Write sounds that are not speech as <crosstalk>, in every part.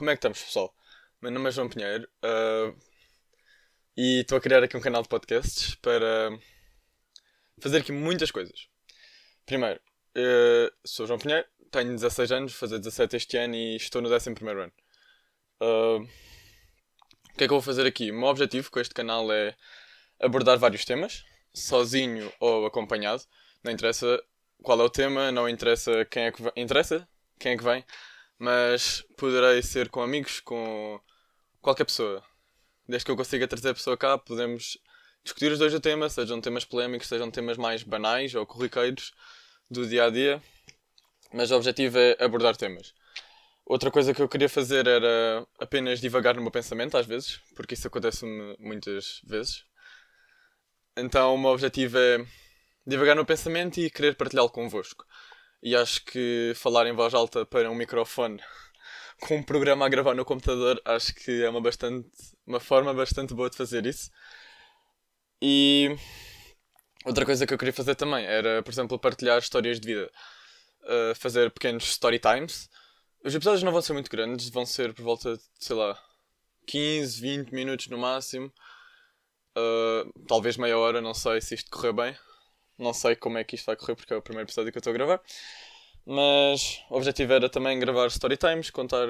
Como é que estamos, pessoal? Meu nome é João Pinheiro uh, e estou a criar aqui um canal de podcasts para fazer aqui muitas coisas. Primeiro, uh, sou João Pinheiro, tenho 16 anos, vou fazer 17 este ano e estou no 11 ano. Uh, o que é que eu vou fazer aqui? O meu objetivo com este canal é abordar vários temas, sozinho ou acompanhado. Não interessa qual é o tema, não interessa quem é que. Interessa quem é que vem, mas poderei ser com amigos, com qualquer pessoa. Desde que eu consiga trazer a pessoa cá, podemos discutir os dois o tema, sejam temas polémicos, sejam temas mais banais ou corriqueiros do dia a dia. Mas o objetivo é abordar temas. Outra coisa que eu queria fazer era apenas divagar no meu pensamento, às vezes, porque isso acontece-me muitas vezes. Então o meu objetivo é divagar no pensamento e querer partilhá-lo convosco. E acho que falar em voz alta para um microfone <laughs> com um programa a gravar no computador acho que é uma, bastante, uma forma bastante boa de fazer isso. E outra coisa que eu queria fazer também era, por exemplo, partilhar histórias de vida. Uh, fazer pequenos story times. Os episódios não vão ser muito grandes, vão ser por volta de, sei lá, 15, 20 minutos no máximo. Uh, talvez meia hora, não sei se isto correr bem. Não sei como é que isto vai correr porque é o primeiro episódio que eu estou a gravar. Mas o objetivo era também gravar story times, contar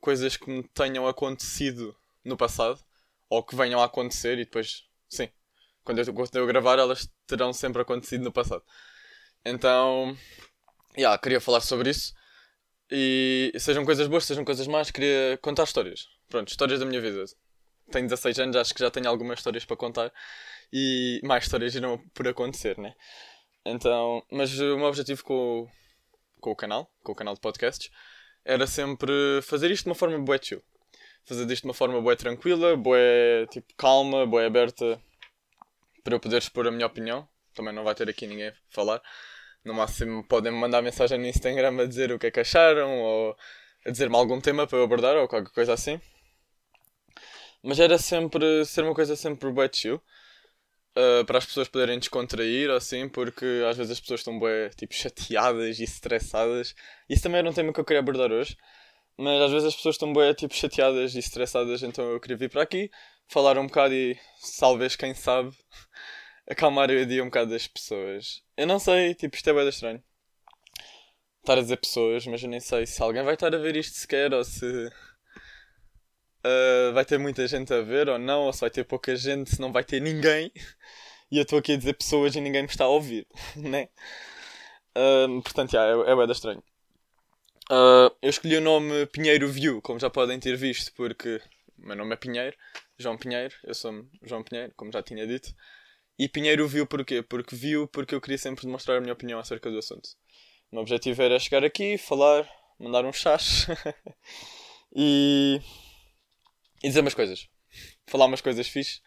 coisas que me tenham acontecido no passado ou que venham a acontecer e depois, sim, quando eu, quando eu gravar elas terão sempre acontecido no passado. Então, yeah, queria falar sobre isso. E sejam coisas boas, sejam coisas más, queria contar histórias. Pronto, histórias da minha vida. Tenho 16 anos, acho que já tenho algumas histórias para contar e mais histórias irão por acontecer, né? Então, mas o meu objetivo com, com o canal, com o canal de podcasts, era sempre fazer isto de uma forma bué chill. Fazer isto de uma forma bué tranquila, bué tipo calma, bué aberta, para eu poder expor a minha opinião. Também não vai ter aqui ninguém a falar. No máximo podem me mandar mensagem no Instagram a dizer o que é que acharam, ou a dizer-me algum tema para eu abordar, ou qualquer coisa assim. Mas era sempre ser uma coisa sempre bué chill uh, para as pessoas poderem descontrair, assim, porque às vezes as pessoas estão bem, tipo, chateadas e estressadas. Isso também era um tema que eu queria abordar hoje. Mas às vezes as pessoas estão bem, tipo, chateadas e estressadas, então eu queria vir para aqui, falar um bocado e, talvez, quem sabe, <laughs> acalmar o dia um bocado das pessoas. Eu não sei, tipo, isto é bem estranho. Estar a dizer pessoas, mas eu nem sei se alguém vai estar a ver isto sequer ou se uh, vai ter muita gente a ver ou não, ou se vai ter pouca gente, se não vai ter ninguém. <laughs> E eu estou aqui a dizer pessoas e ninguém me está a ouvir, <laughs> né? Uh, portanto, já, é, é bem estranho. Uh, eu escolhi o nome Pinheiro View, como já podem ter visto, porque o meu nome é Pinheiro, João Pinheiro, eu sou João Pinheiro, como já tinha dito. E Pinheiro View porquê? Porque viu, porque eu queria sempre demonstrar a minha opinião acerca do assunto. O meu objetivo era chegar aqui, falar, mandar um chás <laughs> e e dizer umas coisas. Falar umas coisas fixe.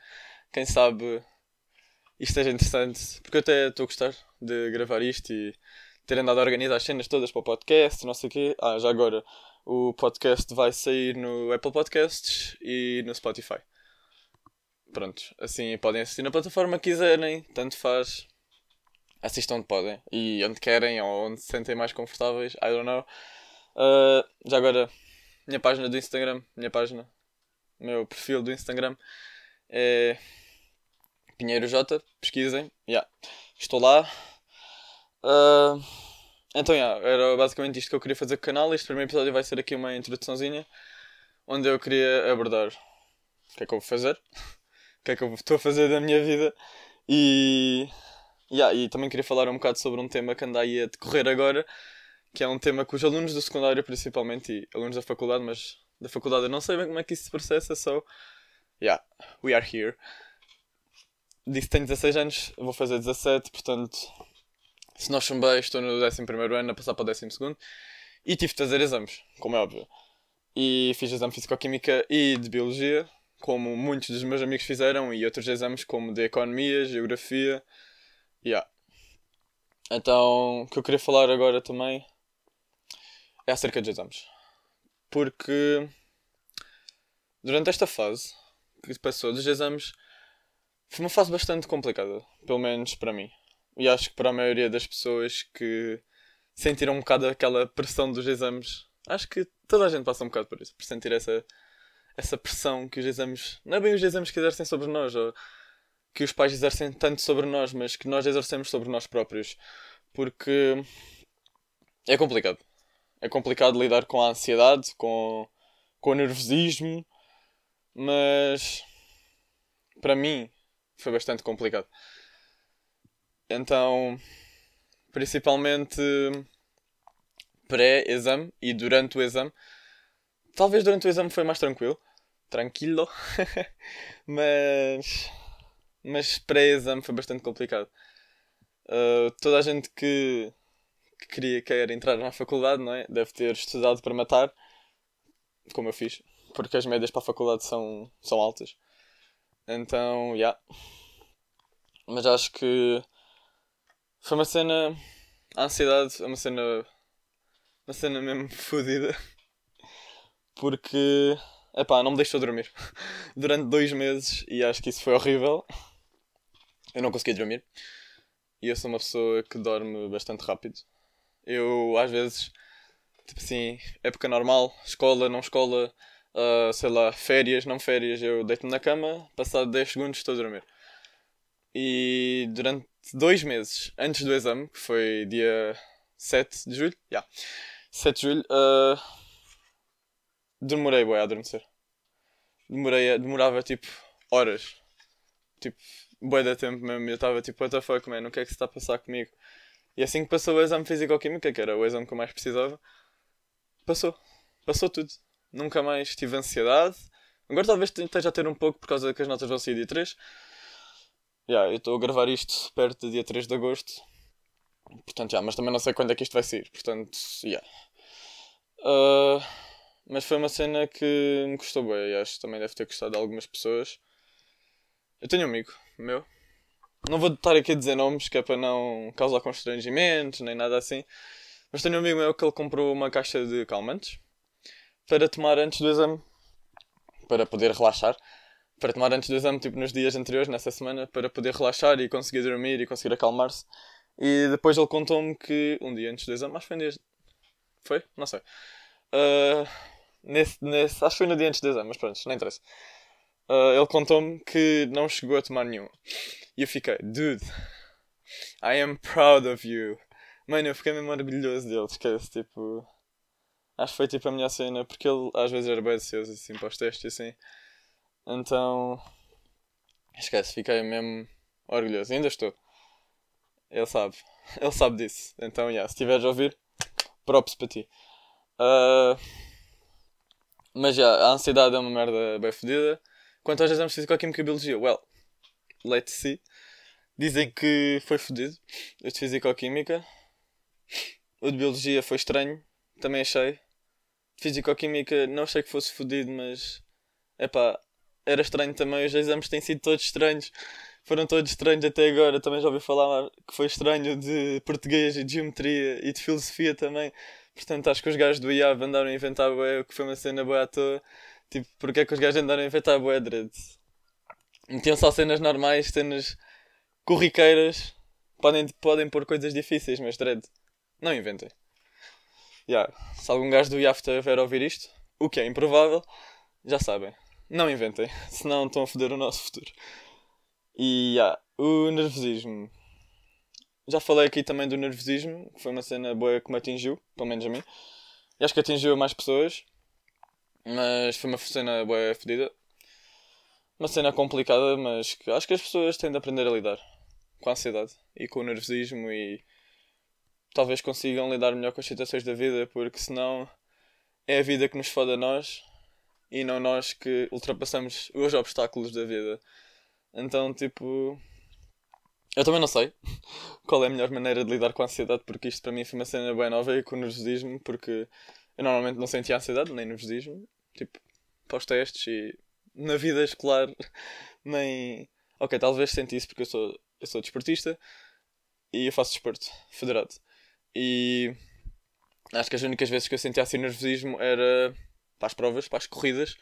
Quem sabe isto seja interessante. Porque eu até estou a gostar de gravar isto e ter andado a organizar as cenas todas para o podcast, não sei o quê. Ah, já agora o podcast vai sair no Apple Podcasts e no Spotify. Pronto, assim podem assistir na plataforma que quiserem, tanto faz. Assistam onde podem e onde querem ou onde se sentem mais confortáveis, I don't know. Uh, já agora, minha página do Instagram, minha página meu perfil do Instagram é Pinheiro J, pesquisem, yeah. estou lá. Uh, então, yeah, era basicamente isto que eu queria fazer com o canal. Este primeiro episódio vai ser aqui uma introduçãozinha onde eu queria abordar o que é que eu vou fazer, o que é que eu estou a fazer da minha vida e, yeah, e também queria falar um bocado sobre um tema que anda aí a decorrer agora, que é um tema que os alunos do secundário, principalmente, e alunos da faculdade, mas da faculdade. Eu não sei bem como é que isso se processa, so. Yeah, we are here. Disse que tenho 16 anos, vou fazer 17, portanto. Se não chumbei, estou no 11 ano a passar para o 12 e tive de fazer exames, como é óbvio. E fiz exame de Físico-Química e de Biologia, como muitos dos meus amigos fizeram, e outros exames como de Economia, Geografia. Yeah. Então, o que eu queria falar agora também é acerca dos exames porque durante esta fase que passou dos exames foi uma fase bastante complicada, pelo menos para mim. E acho que para a maioria das pessoas que sentiram um bocado aquela pressão dos exames Acho que toda a gente passa um bocado por isso, por sentir essa, essa pressão que os exames. Não é bem os exames que exercem sobre nós, ou que os pais exercem tanto sobre nós, mas que nós exercemos sobre nós próprios. Porque é complicado. É complicado lidar com a ansiedade, com, com o nervosismo, mas para mim foi bastante complicado. Então, principalmente pré-exame e durante o exame. Talvez durante o exame foi mais tranquilo. Tranquilo. <laughs> mas. Mas pré-exame foi bastante complicado. Uh, toda a gente que, que queria quer entrar na faculdade, não é? Deve ter estudado para matar. Como eu fiz. Porque as médias para a faculdade são, são altas. Então, já. Yeah. Mas acho que foi uma cena. A ansiedade é uma cena. Uma cena mesmo <laughs> fodida. Porque. Epá, não me deixou dormir. <laughs> Durante dois meses e acho que isso foi horrível. Eu não conseguia dormir. E eu sou uma pessoa que dorme bastante rápido. Eu, às vezes, tipo assim, época normal, escola, não escola, uh, sei lá, férias, não férias, eu deito-me na cama, passado 10 segundos estou a dormir. E durante dois meses antes do exame, que foi dia 7 de julho, yeah, 7 de julho, uh, demorei bem a adormecer. Demorei, demorava tipo horas. Tipo, boi da tempo mesmo. Eu estava tipo, what the fuck, man, o que é que se está a passar comigo? E assim que passou o exame físico-química, que era o exame que eu mais precisava, passou. Passou tudo. Nunca mais tive ansiedade. Agora talvez esteja a ter um pouco por causa que as notas vão sair dia 3. Yeah, eu estou a gravar isto perto do dia 3 de agosto. Portanto, yeah, mas também não sei quando é que isto vai sair. Portanto, yeah. Uh, mas foi uma cena que me custou bem acho que também deve ter custado algumas pessoas. Eu tenho um amigo meu. Não vou estar aqui a dizer nomes, que é para não causar constrangimentos, nem nada assim. Mas tenho um amigo meu que ele comprou uma caixa de calmantes para tomar antes do exame. Para poder relaxar para tomar antes do exame, tipo nos dias anteriores, nessa semana, para poder relaxar e conseguir dormir e conseguir acalmar-se. E depois ele contou-me que um dia antes do exame, acho que foi um dia. Foi? Não sei. Uh, nesse, nesse, acho que foi no dia antes do exame, mas pronto, não interessa. Uh, ele contou-me que não chegou a tomar nenhum. E eu fiquei, dude, I am proud of you. Mano, eu fiquei mesmo orgulhoso dele, esquece, tipo. Acho que foi tipo a minha cena, porque ele às vezes era bem ansioso assim para os testes assim. Então. Esquece, fiquei mesmo orgulhoso. Ainda estou. Ele sabe. <laughs> Ele sabe disso. Então, yeah, se estiveres a ouvir, props para ti. Uh, mas já, yeah, a ansiedade é uma merda bem fodida. Quanto aos exames de Físico-Química e Biologia, well, let's see. Dizem que foi fodido. Este Físico-Química. O de Biologia foi estranho. Também achei. Físico-Química não achei que fosse fodido, mas. Epá, era estranho também. Os exames têm sido todos estranhos. Foram todos estranhos até agora. Também já ouvi falar que foi estranho de português e de geometria e de filosofia também. Portanto, acho que os gajos do IAV andaram a inventar o que foi uma cena boa à toa. Tipo, porque é que os gajos andaram a inventar bué dread? Metiam só cenas normais, cenas corriqueiras. Podem, podem pôr coisas difíceis, mas dread. Não inventem. Yeah. Se algum gajo do IAF estiver a ouvir isto, o que é improvável, já sabem. Não inventem, <laughs> senão estão a foder o nosso futuro. E yeah, o nervosismo. Já falei aqui também do nervosismo, que foi uma cena boa que me atingiu, pelo menos a mim. E acho que atingiu mais pessoas, mas foi uma cena boa fodida. Uma cena complicada, mas que acho que as pessoas têm de aprender a lidar com a ansiedade e com o nervosismo e talvez consigam lidar melhor com as situações da vida, porque senão é a vida que nos foda a nós e não nós que ultrapassamos os obstáculos da vida. Então, tipo. Eu também não sei <laughs> qual é a melhor maneira de lidar com a ansiedade, porque isto para mim foi uma cena bem nova e com o nervosismo, porque eu normalmente não sentia ansiedade, nem nervosismo, tipo, pós testes e na vida escolar, <laughs> nem. Ok, talvez sentisse porque eu sou, eu sou desportista e eu faço desporto federado. E acho que as únicas vezes que eu sentia assim nervosismo era para as provas, para as corridas.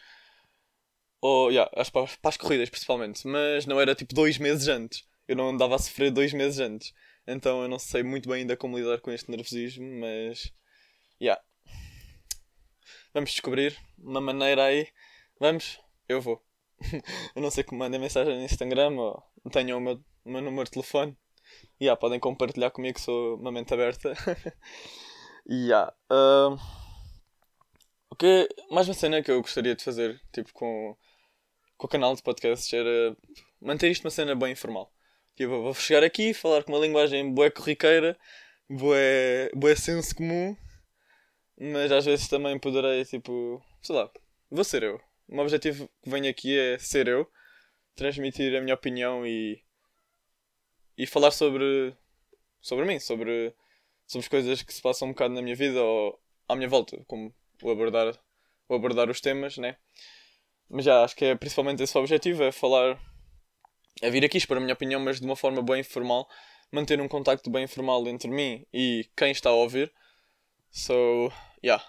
Ou, yeah, para, para as corridas principalmente. Mas não era tipo dois meses antes. Eu não andava a sofrer dois meses antes. Então eu não sei muito bem ainda como lidar com este nervosismo, mas. Yeah. vamos descobrir uma maneira aí. Vamos, eu vou. <laughs> eu não sei como mandem mensagem no Instagram ou tenham o meu, o meu número de telefone. E yeah, podem compartilhar comigo, sou uma mente aberta. <laughs> E yeah, uh, o que mais uma cena que eu gostaria de fazer, tipo, com, com o canal de podcasts era manter isto uma cena bem informal. Tipo, vou chegar aqui, falar com uma linguagem boa corriqueira, boa, boa senso comum, mas às vezes também poderei, tipo, sei lá, vou ser eu. O meu objetivo que venho aqui é ser eu, transmitir a minha opinião e, e falar sobre, sobre mim, sobre, sobre as coisas que se passam um bocado na minha vida ou à minha volta, como vou abordar, vou abordar os temas, né? Mas já, acho que é principalmente esse o objetivo, é falar, é vir aqui expor a minha opinião, mas de uma forma bem informal, manter um contacto bem informal entre mim e quem está a ouvir. So, yeah,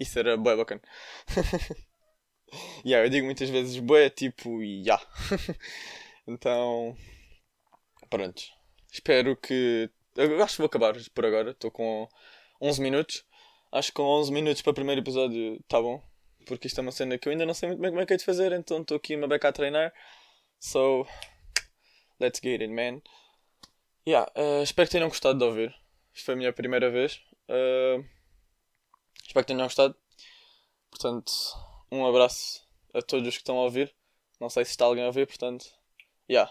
isso era bem bacana. <laughs> yeah, eu digo muitas vezes bué, tipo, yeah. <laughs> então, pronto. Espero que. Eu acho que vou acabar por agora. Estou com 11 minutos. Acho que com 11 minutos para o primeiro episódio está bom. Porque isto é uma cena que eu ainda não sei muito bem como é que é de fazer. Então estou aqui uma beca a treinar. So, let's get it, man. Yeah, uh, espero que tenham gostado de ouvir. Isto foi a minha primeira vez. Uh, espero que tenham gostado. Portanto, um abraço a todos os que estão a ouvir. Não sei se está alguém a ouvir, portanto, yeah.